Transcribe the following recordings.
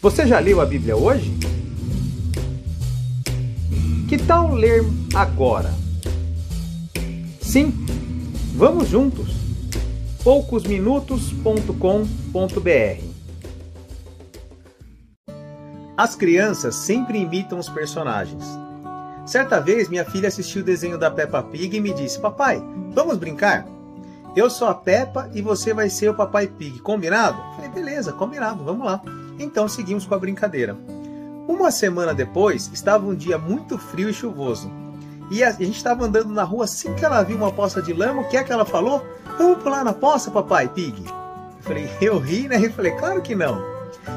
Você já leu a Bíblia hoje? Que tal ler agora? Sim, vamos juntos. poucosminutos.com.br As crianças sempre imitam os personagens. Certa vez minha filha assistiu o desenho da Peppa Pig e me disse: Papai, vamos brincar? Eu sou a Peppa e você vai ser o Papai Pig, combinado? Falei, beleza, combinado, vamos lá. Então seguimos com a brincadeira. Uma semana depois, estava um dia muito frio e chuvoso. E a gente estava andando na rua assim que ela viu uma poça de lama, o que é que ela falou? Vamos pular na poça, papai Pig? Eu falei, eu ri, né? E falei, claro que não.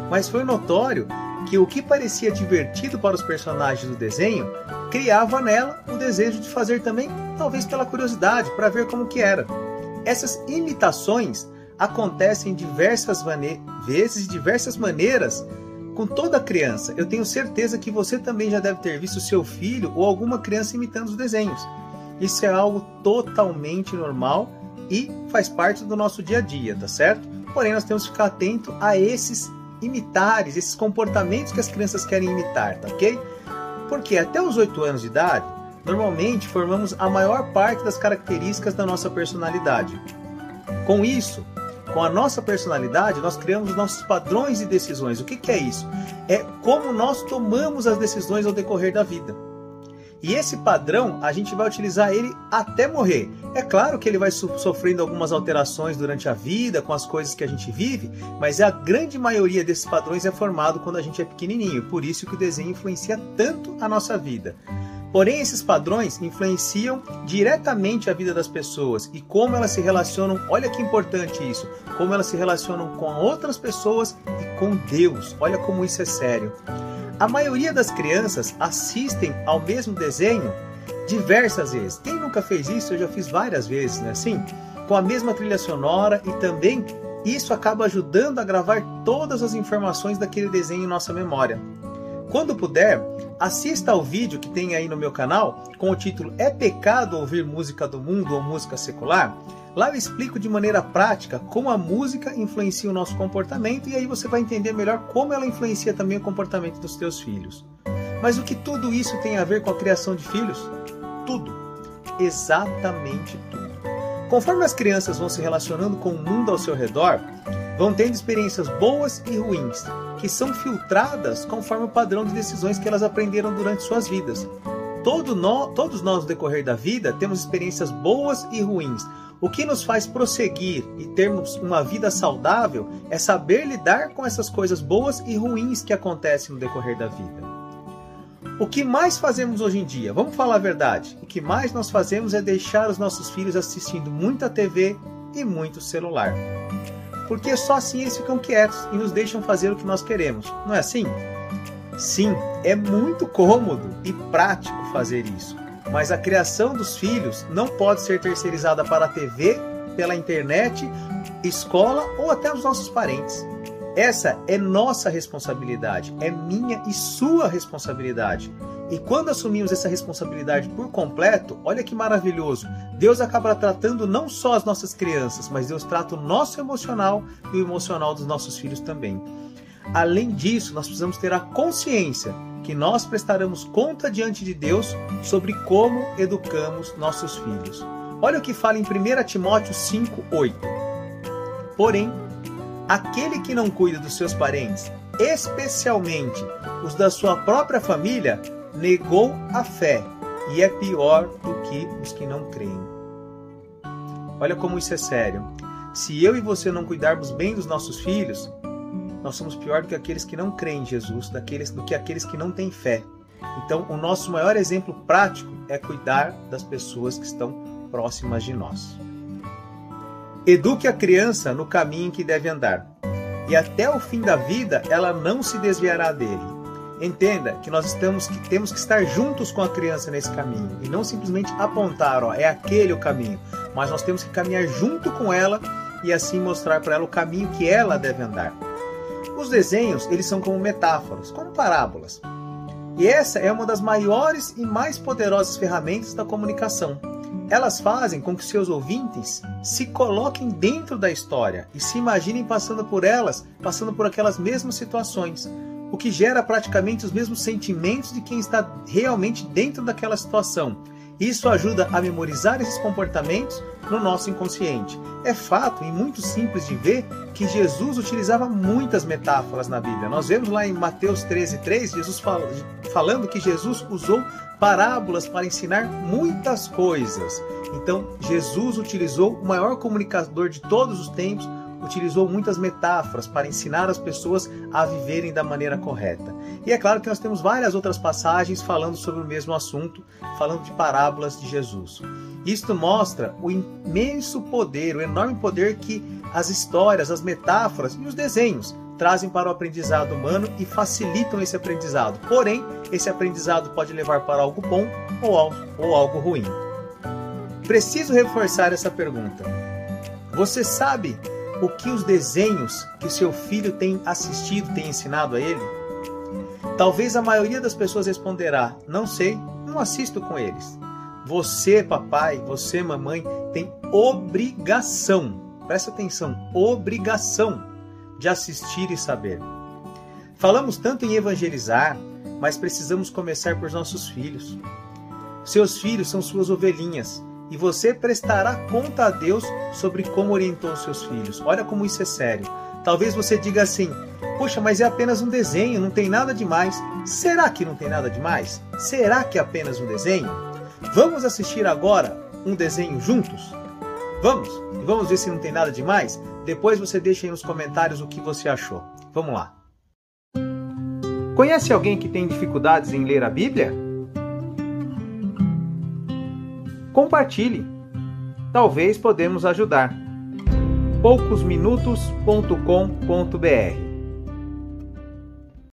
Mas foi notório que o que parecia divertido para os personagens do desenho criava nela o desejo de fazer também, talvez pela curiosidade, para ver como que era. Essas imitações acontecem diversas vezes, de diversas maneiras, com toda criança. Eu tenho certeza que você também já deve ter visto seu filho ou alguma criança imitando os desenhos. Isso é algo totalmente normal e faz parte do nosso dia a dia, tá certo? Porém, nós temos que ficar atento a esses imitares, esses comportamentos que as crianças querem imitar, tá ok? Porque até os 8 anos de idade, normalmente formamos a maior parte das características da nossa personalidade. Com isso, com a nossa personalidade, nós criamos nossos padrões de decisões. O que, que é isso? É como nós tomamos as decisões ao decorrer da vida. E esse padrão, a gente vai utilizar ele até morrer. É claro que ele vai sofrendo algumas alterações durante a vida, com as coisas que a gente vive, mas a grande maioria desses padrões é formado quando a gente é pequenininho. Por isso que o desenho influencia tanto a nossa vida. Porém, esses padrões influenciam diretamente a vida das pessoas e como elas se relacionam. Olha que importante isso! Como elas se relacionam com outras pessoas e com Deus. Olha como isso é sério. A maioria das crianças assistem ao mesmo desenho diversas vezes. Quem nunca fez isso? Eu já fiz várias vezes, né? Assim, com a mesma trilha sonora e também isso acaba ajudando a gravar todas as informações daquele desenho em nossa memória. Quando puder, assista ao vídeo que tem aí no meu canal com o título É pecado ouvir música do mundo ou música secular? Lá eu explico de maneira prática como a música influencia o nosso comportamento e aí você vai entender melhor como ela influencia também o comportamento dos teus filhos. Mas o que tudo isso tem a ver com a criação de filhos? Tudo. Exatamente tudo. Conforme as crianças vão se relacionando com o mundo ao seu redor, vão tendo experiências boas e ruins, que são filtradas conforme o padrão de decisões que elas aprenderam durante suas vidas. Todo no, todos nós, no decorrer da vida, temos experiências boas e ruins. O que nos faz prosseguir e termos uma vida saudável é saber lidar com essas coisas boas e ruins que acontecem no decorrer da vida. O que mais fazemos hoje em dia? Vamos falar a verdade. O que mais nós fazemos é deixar os nossos filhos assistindo muita TV e muito celular porque só assim eles ficam quietos e nos deixam fazer o que nós queremos. Não é assim? Sim, é muito cômodo e prático fazer isso, mas a criação dos filhos não pode ser terceirizada para a TV, pela internet, escola ou até os nossos parentes. Essa é nossa responsabilidade, é minha e sua responsabilidade. E quando assumimos essa responsabilidade por completo, olha que maravilhoso. Deus acaba tratando não só as nossas crianças, mas Deus trata o nosso emocional e o emocional dos nossos filhos também. Além disso, nós precisamos ter a consciência que nós prestaremos conta diante de Deus sobre como educamos nossos filhos. Olha o que fala em 1 Timóteo 5:8. Porém, aquele que não cuida dos seus parentes, especialmente os da sua própria família, negou a fé e é pior do que os que não creem. Olha como isso é sério. Se eu e você não cuidarmos bem dos nossos filhos, nós somos pior do que aqueles que não creem em Jesus, daqueles, do que aqueles que não têm fé. Então, o nosso maior exemplo prático é cuidar das pessoas que estão próximas de nós. Eduque a criança no caminho em que deve andar, e até o fim da vida ela não se desviará dele. Entenda que nós estamos, que temos que estar juntos com a criança nesse caminho e não simplesmente apontar, ó, é aquele o caminho, mas nós temos que caminhar junto com ela e assim mostrar para ela o caminho que ela deve andar. Os desenhos, eles são como metáforas, como parábolas. E essa é uma das maiores e mais poderosas ferramentas da comunicação. Elas fazem com que seus ouvintes se coloquem dentro da história e se imaginem passando por elas, passando por aquelas mesmas situações o que gera praticamente os mesmos sentimentos de quem está realmente dentro daquela situação. Isso ajuda a memorizar esses comportamentos no nosso inconsciente. É fato e muito simples de ver que Jesus utilizava muitas metáforas na Bíblia. Nós vemos lá em Mateus 13:3 Jesus fala, falando que Jesus usou parábolas para ensinar muitas coisas. Então, Jesus utilizou o maior comunicador de todos os tempos, utilizou muitas metáforas para ensinar as pessoas a viverem da maneira correta. E é claro que nós temos várias outras passagens falando sobre o mesmo assunto, falando de parábolas de Jesus. Isto mostra o imenso poder, o enorme poder que as histórias, as metáforas e os desenhos trazem para o aprendizado humano e facilitam esse aprendizado. Porém, esse aprendizado pode levar para algo bom ou algo ruim. Preciso reforçar essa pergunta. Você sabe o que os desenhos que seu filho tem assistido têm ensinado a ele? Talvez a maioria das pessoas responderá: Não sei, não assisto com eles. Você, papai, você, mamãe, tem obrigação, presta atenção, obrigação de assistir e saber. Falamos tanto em evangelizar, mas precisamos começar por nossos filhos. Seus filhos são suas ovelhinhas e você prestará conta a Deus sobre como orientou seus filhos. Olha como isso é sério. Talvez você diga assim: Poxa, mas é apenas um desenho, não tem nada demais. Será que não tem nada demais? Será que é apenas um desenho? Vamos assistir agora um desenho juntos? Vamos? E vamos ver se não tem nada demais? Depois você deixa aí nos comentários o que você achou. Vamos lá. Conhece alguém que tem dificuldades em ler a Bíblia? Compartilhe. Talvez podemos ajudar. poucosminutos.com.br